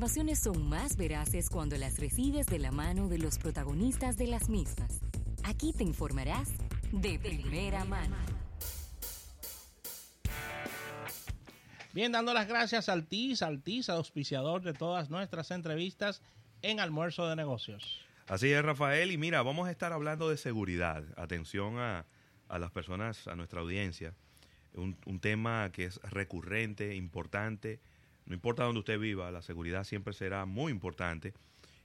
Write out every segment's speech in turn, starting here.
informaciones son más veraces cuando las recibes de la mano de los protagonistas de las mismas. Aquí te informarás de primera mano. Bien, dando las gracias al TIS, al TIS, auspiciador de todas nuestras entrevistas en Almuerzo de Negocios. Así es, Rafael. Y mira, vamos a estar hablando de seguridad. Atención a, las personas, a nuestra audiencia. Un, un, tema que es recurrente, importante. No importa dónde usted viva, la seguridad siempre será muy importante.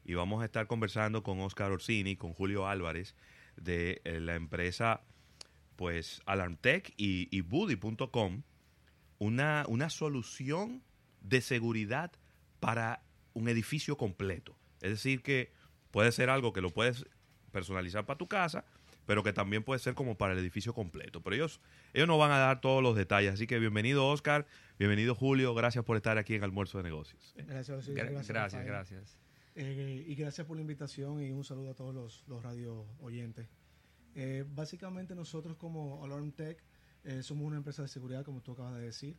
Y vamos a estar conversando con Oscar Orsini, con Julio Álvarez, de eh, la empresa pues Alarmtech y, y Buddy.com una, una solución de seguridad para un edificio completo. Es decir, que puede ser algo que lo puedes personalizar para tu casa, pero que también puede ser como para el edificio completo. Pero ellos, ellos nos van a dar todos los detalles. Así que bienvenido Oscar, bienvenido Julio, gracias por estar aquí en Almuerzo de Negocios. Gracias, gracias. Gracias, eh, y gracias por la invitación y un saludo a todos los, los radio oyentes. Eh, básicamente nosotros como Alarm Tech eh, somos una empresa de seguridad, como tú acabas de decir.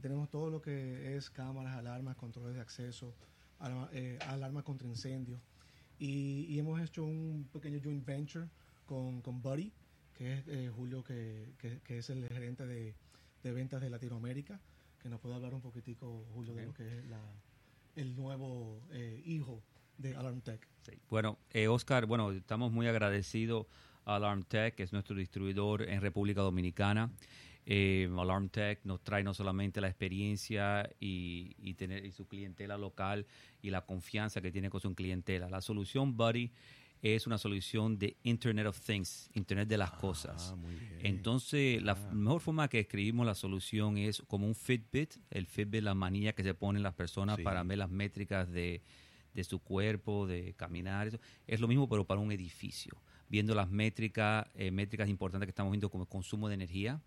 tenemos todo lo que es cámaras, alarmas, controles de acceso, eh, alarmas contra incendios. Y, hemos hecho un pequeño joint venture con, con Buddy, que es eh, Julio, que, que, es el gerente de, de, ventas de Latinoamérica, que nos puede hablar un poquitico, Julio, de lo que es la, el nuevo hijo de AlarmTech. Sí. Bueno, Oscar, bueno, estamos muy agradecidos AlarmTech, que es nuestro distribuidor en República Dominicana. Eh, AlarmTech nos trae no solamente la experiencia y, tener su clientela local y la confianza que tiene con su clientela. La solución Buddy es una solución de Internet of Things, Internet de las ah, cosas. Entonces, la ah. mejor forma que escribimos la solución es como un Fitbit, el Fitbit, la manía que se ponen las personas para ver las métricas de, de su cuerpo, de caminar. Eso. Es lo mismo, pero para un edificio viendo las métricas, eh, métricas importantes que estamos viendo como el consumo de energía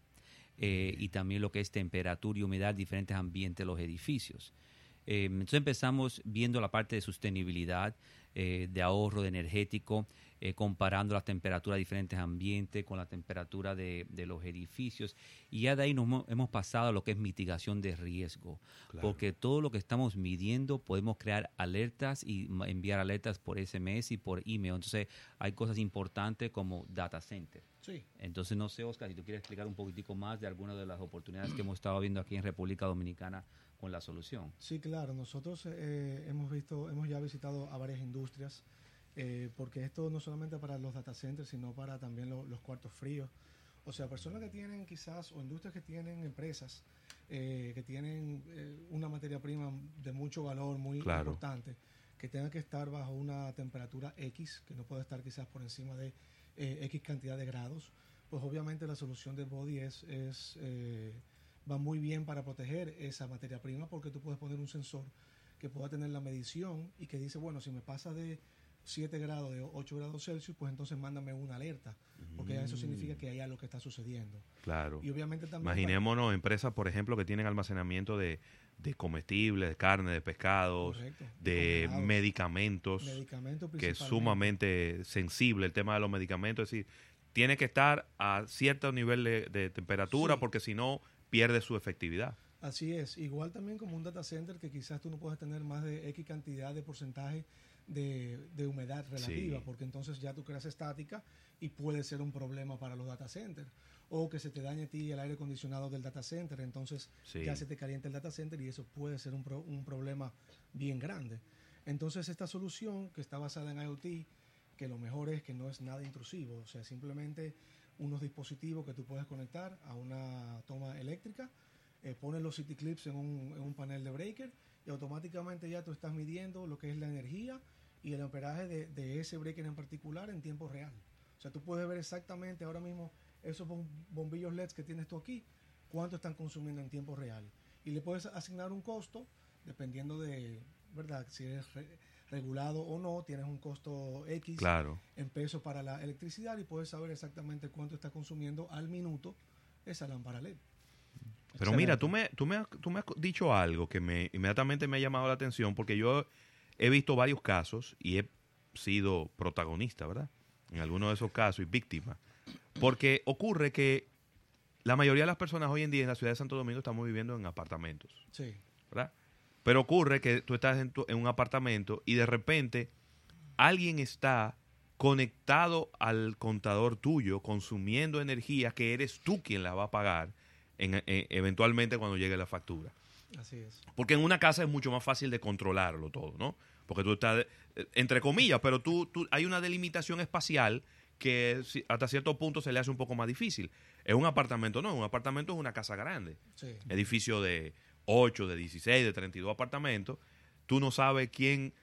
eh, y también lo que es temperatura y humedad, diferentes ambientes de los edificios. Eh, entonces empezamos viendo la parte de sostenibilidad, de ahorro de energético, comparando las temperaturas de diferentes ambientes con la temperatura de, los edificios. Y ya de ahí nos hemos pasado a lo que es mitigación de riesgo, porque todo lo que estamos midiendo podemos crear alertas y enviar alertas por SMS y por email. Entonces hay cosas importantes como data center. Sí. Entonces no sé, Oscar, si tú quieres explicar un poquitico más de algunas de las oportunidades que hemos estado viendo aquí en República Dominicana con la solución. Sí, claro. Nosotros eh, hemos visto, hemos ya visitado a varias industrias eh, porque esto no solamente para los data centers, sino para también los cuartos fríos. O sea, personas que tienen quizás, o industrias que tienen empresas eh, que tienen eh, una materia prima de mucho valor, muy importante, que tengan que estar bajo una temperatura X, que no puede estar quizás por encima de X cantidad de grados, pues obviamente la solución del body es, es va muy bien para proteger esa materia prima porque tú puedes poner un sensor que pueda tener la medición y que dice, bueno, si me pasa de 7 grados de 8 grados Celsius, pues entonces mándame una alerta, porque eso significa que hay algo que está sucediendo. Claro. Y obviamente también... Imaginémonos empresas, por ejemplo, que tienen almacenamiento de, comestibles, de carne, de pescados, de medicamentos, que es sumamente sensible el tema de los medicamentos, es decir, tiene que estar a cierto nivel de, temperatura porque si no pierde su efectividad. Así es, igual también como un data center que quizás tú no puedes tener más de X cantidad de porcentaje de, humedad relativa, porque entonces ya tú creas estática y puede ser un problema para los data centers. O que se te dañe a ti el aire acondicionado del data center, entonces ya se te calienta el data center y eso puede ser un, un problema bien grande. Entonces esta solución que está basada en IoT, que lo mejor es que no es nada intrusivo, o sea, simplemente unos dispositivos que tú puedes conectar a una toma eléctrica, eh, pones los city clips en un, en un panel de breaker y automáticamente ya tú estás midiendo lo que es la energía y el amperaje de, ese breaker en particular en tiempo real. O sea, tú puedes ver exactamente ahora mismo esos bombillos LEDs que tienes tú aquí, cuánto están consumiendo en tiempo real. Y le puedes asignar un costo, dependiendo de, ¿verdad? Si regulado o no, tienes un costo X en pesos para la electricidad y puedes saber exactamente cuánto está consumiendo al minuto esa lámpara LED. Pero mira, tú me, tú, me, tú me has dicho algo que me inmediatamente me ha llamado la atención porque yo he visto varios casos y he sido protagonista, ¿verdad? En algunos de esos casos y víctima. Porque ocurre que la mayoría de las personas hoy en día en la ciudad de Santo Domingo estamos viviendo en apartamentos. Sí. ¿Verdad? Pero ocurre que tú estás en, tu- en un apartamento y de repente alguien está conectado al contador tuyo, consumiendo energía que eres tú quien la va a pagar en- en- eventualmente cuando llegue la factura. Así es. Porque en una casa es mucho más fácil de controlarlo todo, ¿no? Porque tú estás, eh, entre comillas, pero tú, tú hay una delimitación espacial que hasta cierto punto se le hace un poco más difícil. En un apartamento no, un apartamento es una casa grande. Sí. Edificio de 8, de 16, de 32 apartamentos. Tú no sabes quién...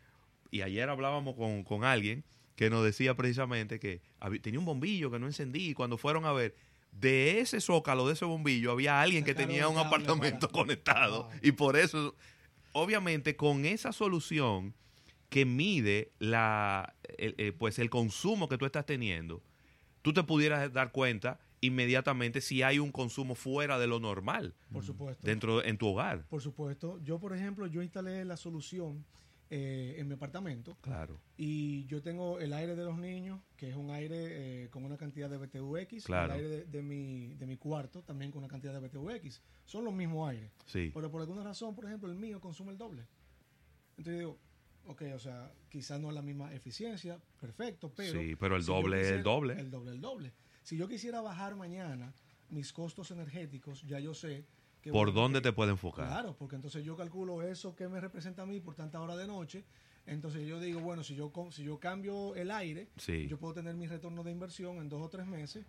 Y ayer hablábamos con, con alguien que nos decía precisamente que había- tenía un bombillo que no encendí y cuando fueron a ver, de ese zócalo, de ese bombillo, había alguien que tenía un apartamento para- conectado. Wow. Y por eso, obviamente, con esa solución que mide la, el, eh, pues el consumo que tú estás teniendo, tú te pudieras dar cuenta inmediatamente si hay un consumo fuera de lo normal Por supuesto. dentro en tu hogar. Por supuesto. Yo, por ejemplo, yo instalé la solución eh, en mi apartamento Claro. y yo tengo el aire de los niños, que es un aire eh, con una cantidad de BTUX, Claro. el aire de, de mi, de mi cuarto también con una cantidad de BTUX. Son los mismos aires. Sí. Pero por alguna razón, por ejemplo, el mío consume el doble. Entonces digo, ok, o sea, quizás no es la misma eficiencia, perfecto, pero... Sí, pero el si doble es el doble. El doble, el doble. Si yo quisiera bajar mañana mis costos energéticos, ya yo sé que... ¿Por dónde que- te puede enfocar? Claro, porque entonces yo calculo eso que me representa a mí por tanta hora de noche. Entonces yo digo, bueno, si yo, si yo cambio el aire, Sí. yo puedo tener mi retorno de inversión en dos o tres meses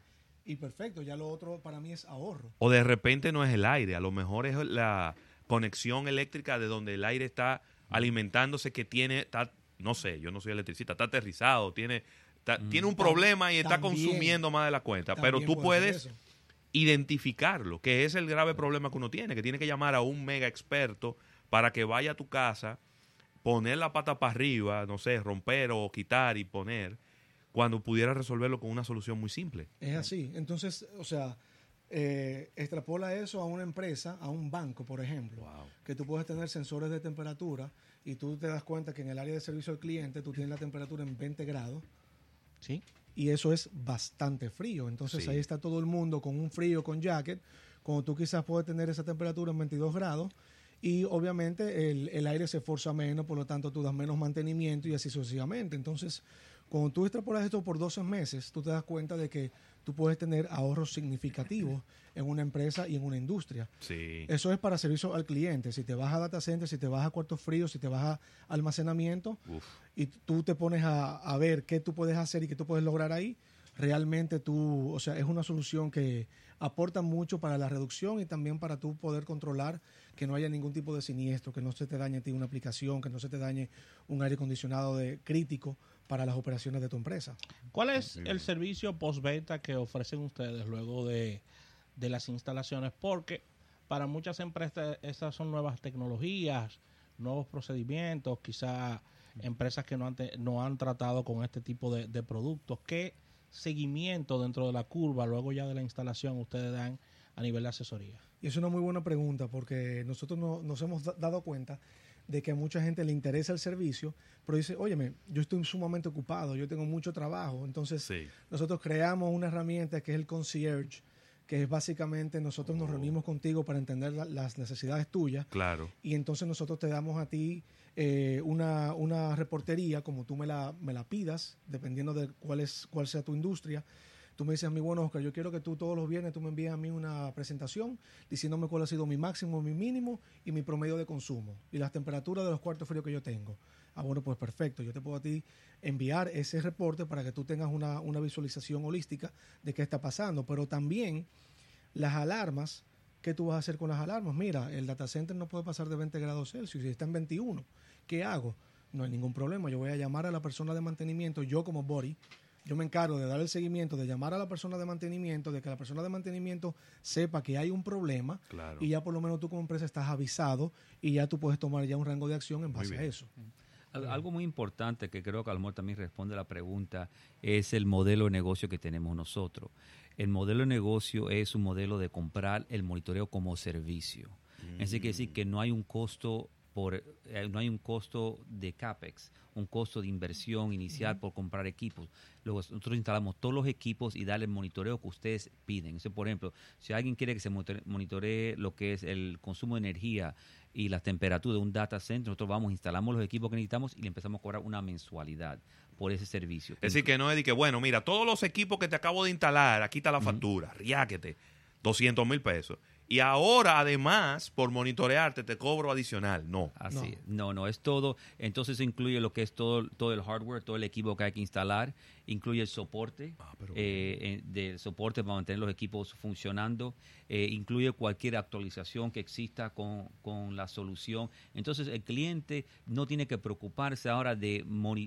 y perfecto, ya lo otro para mí es ahorro. O de repente no es el aire, a lo mejor es la conexión eléctrica de donde el aire está alimentándose que tiene, está, no sé, yo no soy electricista, está aterrizado, tiene, está- tiene un problema y está También- consumiendo más de la cuenta. Pero tú puedes identificarlo, que es el grave problema que uno tiene, que tiene que llamar a un mega experto para que vaya a tu casa, poner la pata para arriba, no sé, romper o quitar y poner, cuando pudiera resolverlo con una solución muy simple. Es así. Entonces, o sea, eh, extrapola eso a una empresa, a un banco, por ejemplo, Wow. que tú puedes tener sensores de temperatura y tú te das cuenta que en el área de servicio al cliente tú tienes la temperatura en 20 grados Sí. y eso es bastante frío. Entonces Sí. ahí está todo el mundo con un frío, con jacket, cuando tú quizás puedes tener esa temperatura en 22 grados y obviamente el, el aire se esforza menos, por lo tanto tú das menos mantenimiento y así sucesivamente. Entonces, cuando tú extrapolas esto por 12 meses, tú te das cuenta de que tú puedes tener ahorros significativos en una empresa y en una industria. Sí. Eso es para servicio al cliente. Si te vas a data center, si te vas a cuartos fríos, si te vas a almacenamiento, Uf. y tú te pones a, a ver qué tú puedes hacer y qué tú puedes lograr ahí, realmente tú, o sea, es una solución que aporta mucho para la reducción y también para tú poder controlar que no haya ningún tipo de siniestro, que no se te dañe a ti una aplicación, que no se te dañe un aire acondicionado de crítico para las operaciones de tu empresa. ¿Cuál es el servicio postventa que ofrecen ustedes luego de, de las instalaciones? Porque para muchas empresas estas son nuevas tecnologías, nuevos procedimientos, quizá empresas que no han, te- no han tratado con este tipo de, de productos. ¿Qué seguimiento dentro de la curva, luego ya de la instalación, ustedes dan a nivel de asesoría? Y es una muy buena pregunta porque nosotros no- nos hemos da- dado cuenta de que a mucha gente le interesa el servicio, pero dice, óyeme, yo estoy sumamente ocupado, yo tengo mucho trabajo. Entonces, Sí. nosotros creamos una herramienta que es el concierge, que es básicamente nosotros nos reunimos contigo para entender la- las necesidades tuyas Claro. y entonces nosotros te damos a ti eh, una, una reportería como tú me la, me la pidas, dependiendo de cuál, es, cuál sea tu industria. Tú me dices a mí, bueno, Oscar, yo quiero que tú todos los viernes tú me envíes a mí una presentación diciéndome cuál ha sido mi máximo, mi mínimo y mi promedio de consumo y las temperaturas de los cuartos fríos que yo tengo. Ah, bueno, pues perfecto. Yo te puedo a ti enviar ese reporte para que tú tengas una, una visualización holística de qué está pasando. Pero también las alarmas, ¿qué tú vas a hacer con las alarmas? Mira, el data center no puede pasar de 20 grados Celsius y está en 21. ¿Qué hago? No hay ningún problema. Yo voy a llamar a la persona de mantenimiento, yo como body, yo me encargo de dar el seguimiento, de llamar a la persona de mantenimiento, de que la persona de mantenimiento sepa que hay un problema Claro. y ya por lo menos tú como empresa estás avisado y ya tú puedes tomar ya un rango de acción en base a eso. Al- Algo muy importante que creo que Almor también responde a la pregunta es el modelo de negocio que tenemos nosotros. El modelo de negocio es un modelo de comprar el monitoreo como servicio. Eso quiere decir que no hay un costo por eh, no hay un costo de capex, un costo de inversión inicial por comprar equipos. Luego nosotros instalamos todos los equipos y darle el monitoreo que ustedes piden. Entonces, por ejemplo, si alguien quiere que se monitore- monitoree lo que es el consumo de energía y las temperaturas de un data center, nosotros vamos, instalamos los equipos que necesitamos y le empezamos a cobrar una mensualidad por ese servicio. Es decir, que no es de que, bueno, mira, todos los equipos que te acabo de instalar, aquí está la factura, riáquete, 200 mil pesos. Y ahora, además, por monitorearte, te cobro adicional. No. Así, no. no, es todo. Entonces incluye lo que es todo, todo el hardware, todo el equipo que hay que instalar, incluye el soporte, ah, eh, del soporte para mantener los equipos funcionando, eh, incluye cualquier actualización que exista con, con, la solución. Entonces el cliente no tiene que preocuparse ahora de,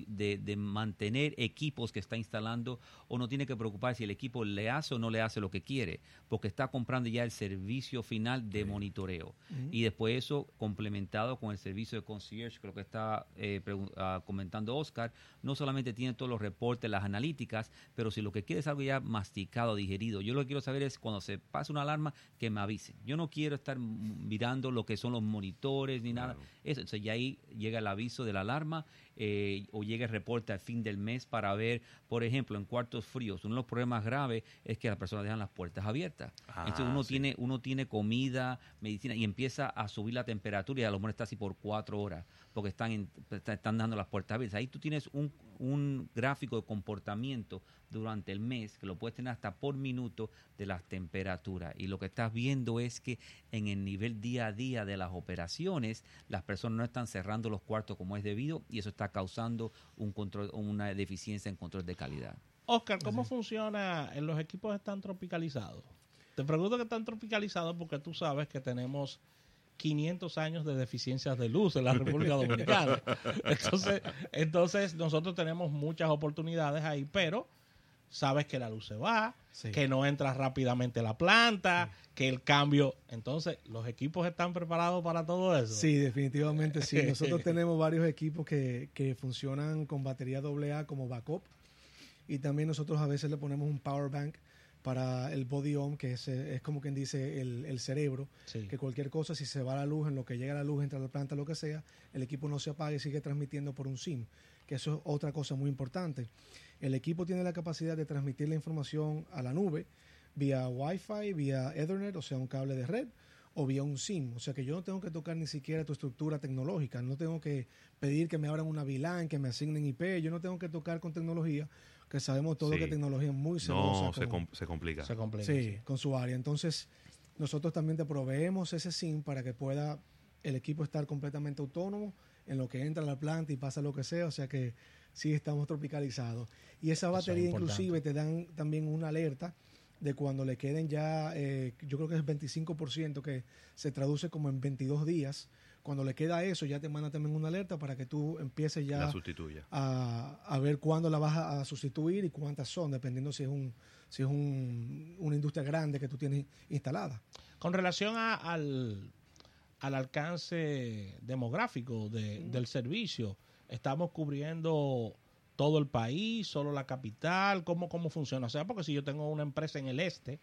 de, de, mantener equipos que está instalando o no tiene que preocuparse si el equipo le hace o no le hace lo que quiere, porque está comprando ya el servicio final de monitoreo. Y después eso complementado con el servicio de concierge, creo que está eh, ah, comentando Oscar, no solamente tiene todos los reportes, las analíticas, pero si lo que quiere es algo ya masticado, digerido, yo lo que quiero saber es cuando se pase una alarma, que me avisen. Yo no quiero estar mirando lo que son los monitores ni nada. Eso, entonces ya ahí llega el aviso de la alarma eh, o llega el reporte al fin del mes para ver, por ejemplo, en cuartos fríos, uno de los problemas graves es que las personas dejan las puertas abiertas. Ah, entonces uno tiene uno tiene comida, medicina y empieza a subir la temperatura y a lo mejor está así por cuatro horas porque están, están dando las puertas abiertas. Ahí tú tienes un, un gráfico de comportamiento durante el mes que lo puedes tener hasta por minuto de las temperaturas. Y lo que estás viendo es que en el nivel día a día de las operaciones, las personas no están cerrando los cuartos como es debido y eso está causando un control, una deficiencia en control de calidad. Oscar, ¿cómo funciona? ¿En los equipos están tropicalizados? Te pregunto que están tropicalizados porque tú sabes que tenemos 500 años de deficiencias de luz en la República Dominicana. Entonces, entonces nosotros tenemos muchas oportunidades ahí, pero sabes que la luz se va, que no entra rápidamente la planta, que el cambio... Entonces, ¿los equipos están preparados para todo eso? Sí, definitivamente sí. Nosotros tenemos varios equipos que, que funcionan con batería AA como backup y también nosotros a veces le ponemos un power bank para el body on, que es, es como quien dice el, el cerebro, que cualquier cosa, si se va la luz, en lo que llega la luz, entra la planta, lo que sea, el equipo no se apaga y sigue transmitiendo por un SIM, que eso es otra cosa muy importante. El equipo tiene la capacidad de transmitir la información a la nube vía Wi-Fi, vía Ethernet, o sea, un cable de red, o vía un SIM. O sea que yo no tengo que tocar ni siquiera tu estructura tecnológica, no tengo que pedir que me abran una VLAN, que me asignen IP, yo no tengo que tocar con tecnología que sabemos todo que tecnología es muy celosa. No, se, complica. Se complica. Sí, con su área. Entonces, nosotros también te proveemos ese SIM para que pueda el equipo estar completamente autónomo en lo que entra a la planta y pasa lo que sea. O sea que sí estamos tropicalizados. Y esa batería inclusive te dan también una alerta de cuando le queden ya, eh, yo creo que es 25% que se traduce como en 22 días. Cuando le queda eso, ya te manda también una alerta para que tú empieces ya a, a, ver cuándo la vas a, sustituir y cuántas son, dependiendo si es un si es un, una industria grande que tú tienes instalada. Con relación al, al alcance demográfico del servicio, estamos cubriendo todo el país, solo la capital, cómo cómo funciona, o sea, porque si yo tengo una empresa en el este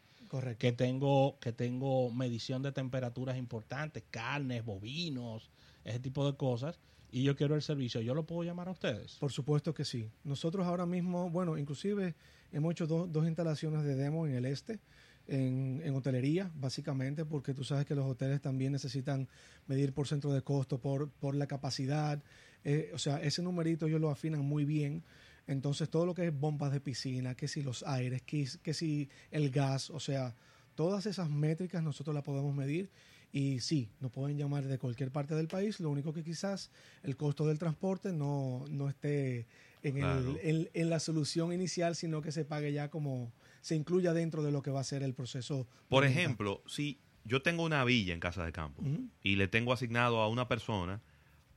que tengo, que tengo medición de temperaturas importantes, carnes, bovinos, ese tipo de cosas, y yo quiero el servicio, ¿yo lo puedo llamar a ustedes? Por supuesto que sí. Nosotros ahora mismo, bueno, inclusive hemos hecho dos instalaciones de demo en el este, en, en, hotelería, básicamente, porque tú sabes que los hoteles también necesitan medir por centro de costo, por, por la capacidad. Eh, o sea, ese numerito ellos lo afinan muy bien. Entonces, todo lo que es bombas de piscina, que si los aires, que, que si el gas, o sea, todas esas métricas nosotros las podemos medir. Y sí, nos pueden llamar de cualquier parte del país, lo único que quizás el costo del transporte no, no esté en, el, en, la solución inicial, sino que se pague ya como se incluya dentro de lo que va a ser el proceso. Por ejemplo, si yo tengo una villa en casa de campo y le tengo asignado a una persona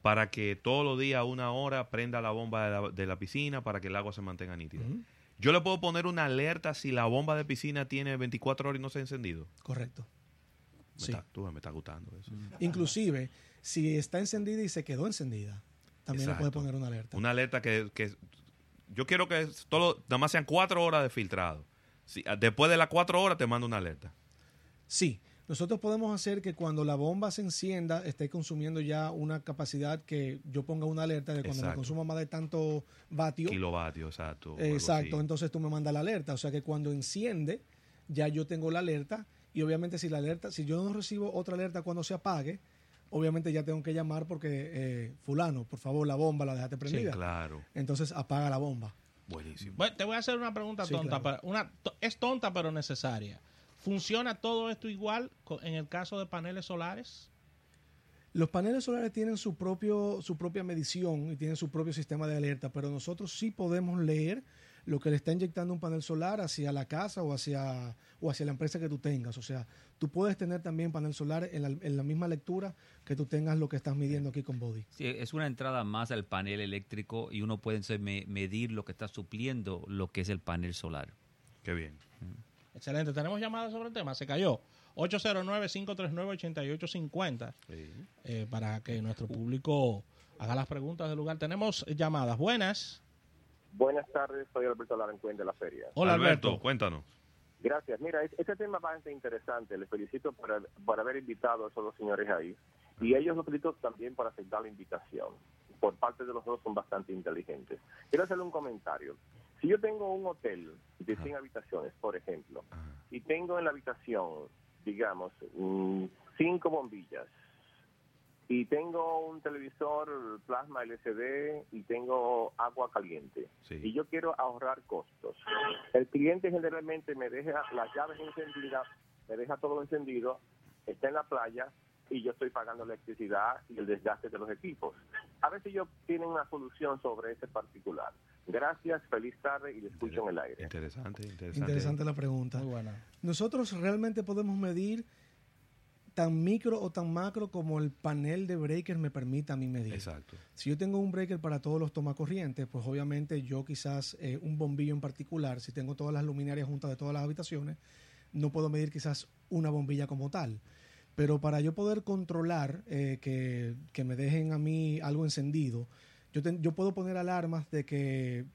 para que todos los días, una hora, prenda la bomba de la, piscina para que el agua se mantenga nítida. Yo le puedo poner una alerta si la bomba de piscina tiene 24 horas y no se ha encendido. Correcto. Me, está, tú, me está gustando eso. Inclusive, si está encendida y se quedó encendida, también le puede poner una alerta. Una alerta que, que yo quiero que todo, nada más sean cuatro horas de filtrado. Si, después de las cuatro horas te mando una alerta. Sí, nosotros podemos hacer que cuando la bomba se encienda esté consumiendo ya una capacidad que yo ponga una alerta de cuando me consuma más de tanto vatio. Kilovatio, exacto. Exacto, entonces tú me mandas la alerta. O sea que cuando enciende, ya yo tengo la alerta. Y obviamente si la alerta, si yo no recibo otra alerta cuando se apague, obviamente ya tengo que llamar porque eh, fulano, por favor, la bomba la dejaste prendida. Sí, claro. Entonces apaga la bomba. Buenísimo. Bueno, te voy a hacer una pregunta Sí, tonta, claro. pero una, es tonta pero necesaria. ¿Funciona todo esto igual en el caso de paneles solares? Los paneles solares tienen su propio su propia medición y tienen su propio sistema de alerta, pero nosotros sí podemos leer lo que le está inyectando un panel solar hacia la casa o hacia o hacia la empresa que tú tengas. O sea, tú puedes tener también panel solar en la, en la misma lectura que tú tengas lo que estás midiendo aquí con Body. Sí, es una entrada más al panel eléctrico y uno puede entonces me- medir lo que está supliendo lo que es el panel solar. Qué bien. Excelente. Tenemos llamadas sobre el tema. Se cayó. 809-539-8850 Sí. eh, para que nuestro público haga las preguntas del lugar. Tenemos llamadas. Buenas. Buenas tardes, soy Alberto Larancuén de la Feria. Hola, Alberto, Alberto. cuéntanos. Gracias. Mira, es- este tema es bastante interesante. Les felicito por, por haber invitado a esos dos señores ahí. Y ellos los felicito también por aceptar la invitación. Por parte de los dos son bastante inteligentes. Quiero hacerle un comentario. Si yo tengo un hotel de 100 habitaciones, por ejemplo, y tengo en la habitación, digamos, mm, cinco bombillas, y tengo un televisor plasma LCD y tengo agua caliente Sí. y yo quiero ahorrar costos. El cliente generalmente me deja las llaves encendidas, me deja todo encendido, está en la playa y yo estoy pagando electricidad y el desgaste de los equipos. A ver si ellos tienen una solución sobre ese particular. Gracias, feliz tarde y le escucho en el aire. Interesante, interesante. Interesante la pregunta. Muy buena. Nosotros realmente podemos medir tan micro o tan macro como el panel de breaker me permita a mí medir. Exacto. Si yo tengo un breaker para todos los tomacorrientes, pues obviamente yo quizás eh, un bombillo en particular, si tengo todas las luminarias juntas de todas las habitaciones, no puedo medir quizás una bombilla como tal. Pero para yo poder controlar eh, que, que me dejen a mí algo encendido, yo, ten- yo puedo poner alarmas de que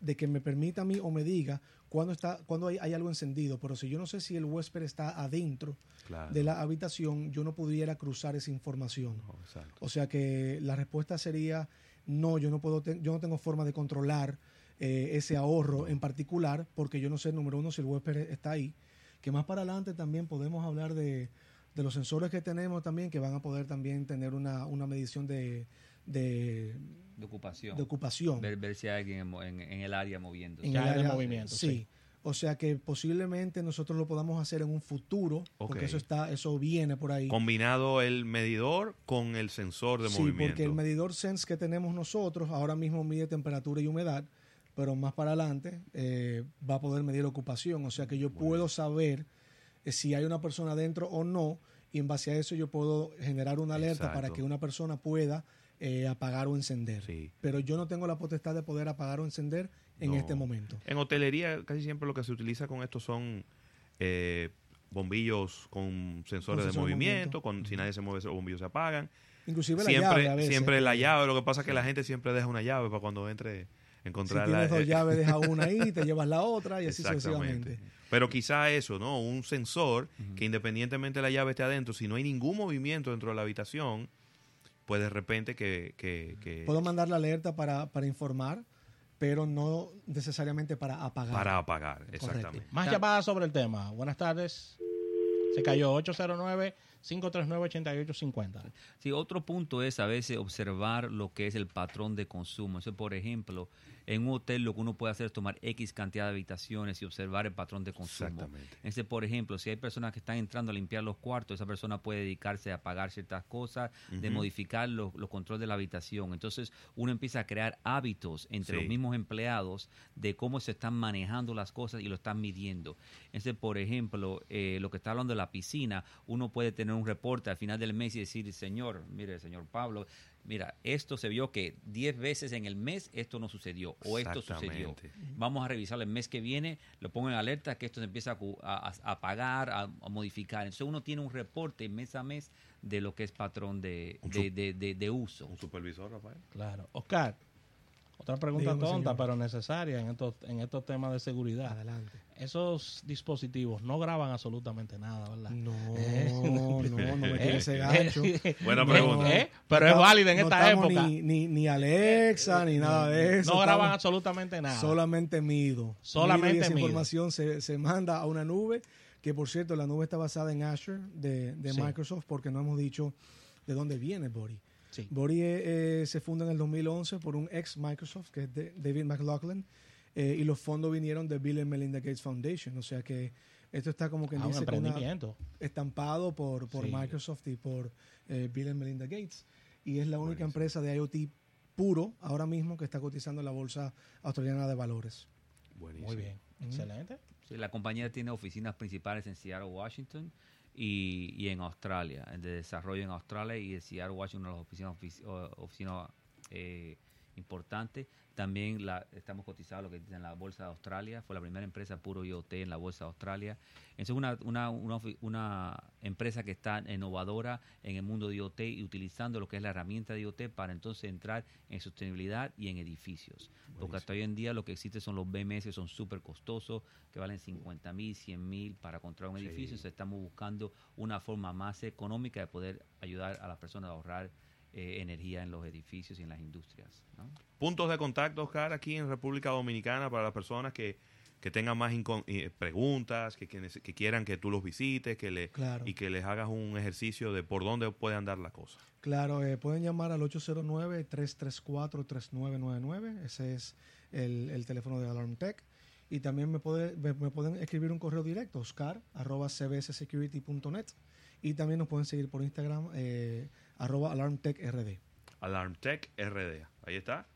de que me permita a mí o me diga cuándo está cuando hay, hay algo encendido, pero si yo no sé si el huésped está adentro Claro. de la habitación, yo no pudiera cruzar esa información. No, exacto. O sea que la respuesta sería no, yo no puedo, te- yo no tengo forma de controlar eh, ese ahorro en particular porque yo no sé, número uno, si el huésped está ahí. Que más para adelante también podemos hablar de, de los sensores que tenemos también que van a poder también tener una, una medición de, de, De ocupación. de ocupación Ver, ver si hay alguien en, mo- en- en el área moviéndose. en el hay de área- movimiento, Sí. sí. O sea que posiblemente nosotros lo podamos hacer en un futuro, porque eso está, eso viene por ahí. Combinado el medidor con el sensor de sí, movimiento. porque el medidor Sense que tenemos nosotros ahora mismo mide temperatura y humedad, pero más para adelante eh, va a poder medir ocupación. O sea que yo puedo saber eh, si hay una persona dentro o no, y en base a eso yo puedo generar una alerta Exacto. para que una persona pueda eh, apagar o encender. Sí. Pero yo no tengo la potestad de poder apagar o encender en No. este momento. En hotelería casi siempre lo que se utiliza con esto son eh, bombillos con sensores de de movimiento, movimiento. con si nadie se mueve esos bombillos se apagan. Inclusive la llave a veces. siempre la llave, lo que pasa es que la gente siempre deja una llave para cuando entre Si encontrar tienes la, dos eh, llaves, deja una ahí, te llevas la otra y así sucesivamente. Pero quizá eso, ¿no? Un sensor que independientemente de la llave esté adentro, si no hay ningún movimiento dentro de la habitación, pues de repente que... que, que- Puedo mandar la alerta para, para informar, pero no necesariamente para apagar. para apagar, exactamente. Más llamadas sobre el tema. Buenas tardes. Se cayó 809-539-8850. Sí, otro punto es a veces observar lo que es el patrón de consumo. Eso, por ejemplo, en un hotel lo que uno puede hacer es tomar X cantidad de habitaciones y observar el patrón de consumo. Exactamente. Ese, por ejemplo, si hay personas que están entrando a limpiar los cuartos, esa persona puede dedicarse a pagar ciertas cosas, de modificar los, los controles de la habitación. Entonces, uno empieza a crear hábitos entre Sí. los mismos empleados de cómo se están manejando las cosas y lo están midiendo. Ese, por ejemplo, eh, lo que está hablando de la piscina, uno puede tener un reporte al final del mes y decir, señor, mire, señor Pablo, mira, esto se vio que 10 veces en el mes esto no sucedió o esto sucedió. Vamos a revisarlo el mes que viene, lo pongo en alerta que esto se empieza a, a, a- pagar, a, a modificar. Entonces uno tiene un reporte mes a mes de lo que es patrón de, Un de, sup- de- de- de uso. Un supervisor, Rafael. Claro. Oscar, otra pregunta Dígame, tonta, señor. pero necesaria en estos, en estos temas de seguridad. Adelante. Esos dispositivos no graban absolutamente nada, ¿verdad? No, Eh. no, no me Eh, tiene ese gancho. Buena Eh, pregunta. eh, pero es válido en No esta estamos época. Ni, ni, ni Alexa, ni nada de eso. no graban estamos- absolutamente nada. Solamente mido. Solamente Mido y esa mido. información se, se manda a una nube que por cierto la nube está basada en Azure de, de Sí. Microsoft porque no hemos dicho de dónde viene Body. Sí. Body eh, se funda en el 2011 por un ex Microsoft que es de- David McLaughlin eh, y los fondos vinieron de Bill and Melinda Gates Foundation, o sea que esto está como que Ah, un dice estampado por, por Sí. Microsoft y por eh, Bill and Melinda Gates. Y es la única Buenísimo. empresa de IoT puro ahora mismo que está cotizando en la Bolsa Australiana de Valores. Buenísimo. Muy bien. Excelente. Sí, la compañía tiene oficinas principales en Seattle, Washington y, y en Australia, de desarrollo en Australia y en Seattle, Washington, de las oficinas, oficinas eh, importantes. También la, estamos cotizados, lo que dicen en la Bolsa de Australia. Fue la primera empresa puro IoT en la Bolsa de Australia. Es una, una, una, empresa que está innovadora en el mundo de IoT y utilizando lo que es la herramienta de IoT para entonces entrar en sostenibilidad y en edificios. Porque hasta hoy en día lo que existe son los BMS, que son súper costosos, que valen 50 mil, 100 mil para construir un Sí. edificio. Entonces estamos buscando una forma más económica de poder ayudar a las personas a ahorrar eh, energía en los edificios y en las industrias. ¿no? Puntos de contacto, Oscar, aquí en República Dominicana para las personas que, que tengan más incon- eh, preguntas, que, que, que quieran que tú los visites que le, Claro. y que les hagas un ejercicio de por dónde puede andar la cosa. Claro, eh, pueden llamar al 809-334-3999. Ese es el, el teléfono de Alarm Tech. Y también me, puede- me, me pueden escribir un correo directo, oscar arroba cbssecurity.net. Y también nos pueden seguir por Instagram, eh, arroba alarmtechrd. Alarmtech RD. Ahí está.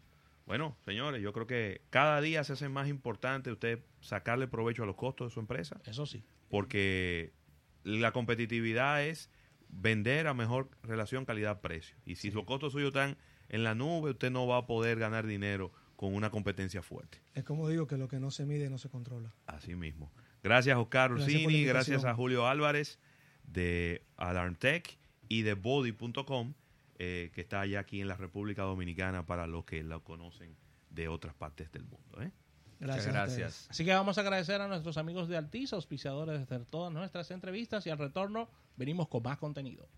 Bueno, señores, yo creo que cada día se hace más importante usted sacarle provecho a los costos de su empresa, Eso sí. porque la competitividad es vender a mejor relación calidad-precio. Y si los costos suyos están en la nube, usted no va a poder ganar dinero con una competencia fuerte. Es como digo que lo que no se mide no se controla. Así mismo. Gracias, Oscar Gracias Ursini. invitación. Gracias a Julio Álvarez de Alarmtech y de Body.com, eh, que está allá aquí en la República Dominicana para los que lo conocen de otras partes del mundo. ¿eh? Gracias. Gracias. Así que vamos a agradecer a nuestros amigos de Altiza, auspiciadores de todas nuestras entrevistas y al retorno venimos con más contenido.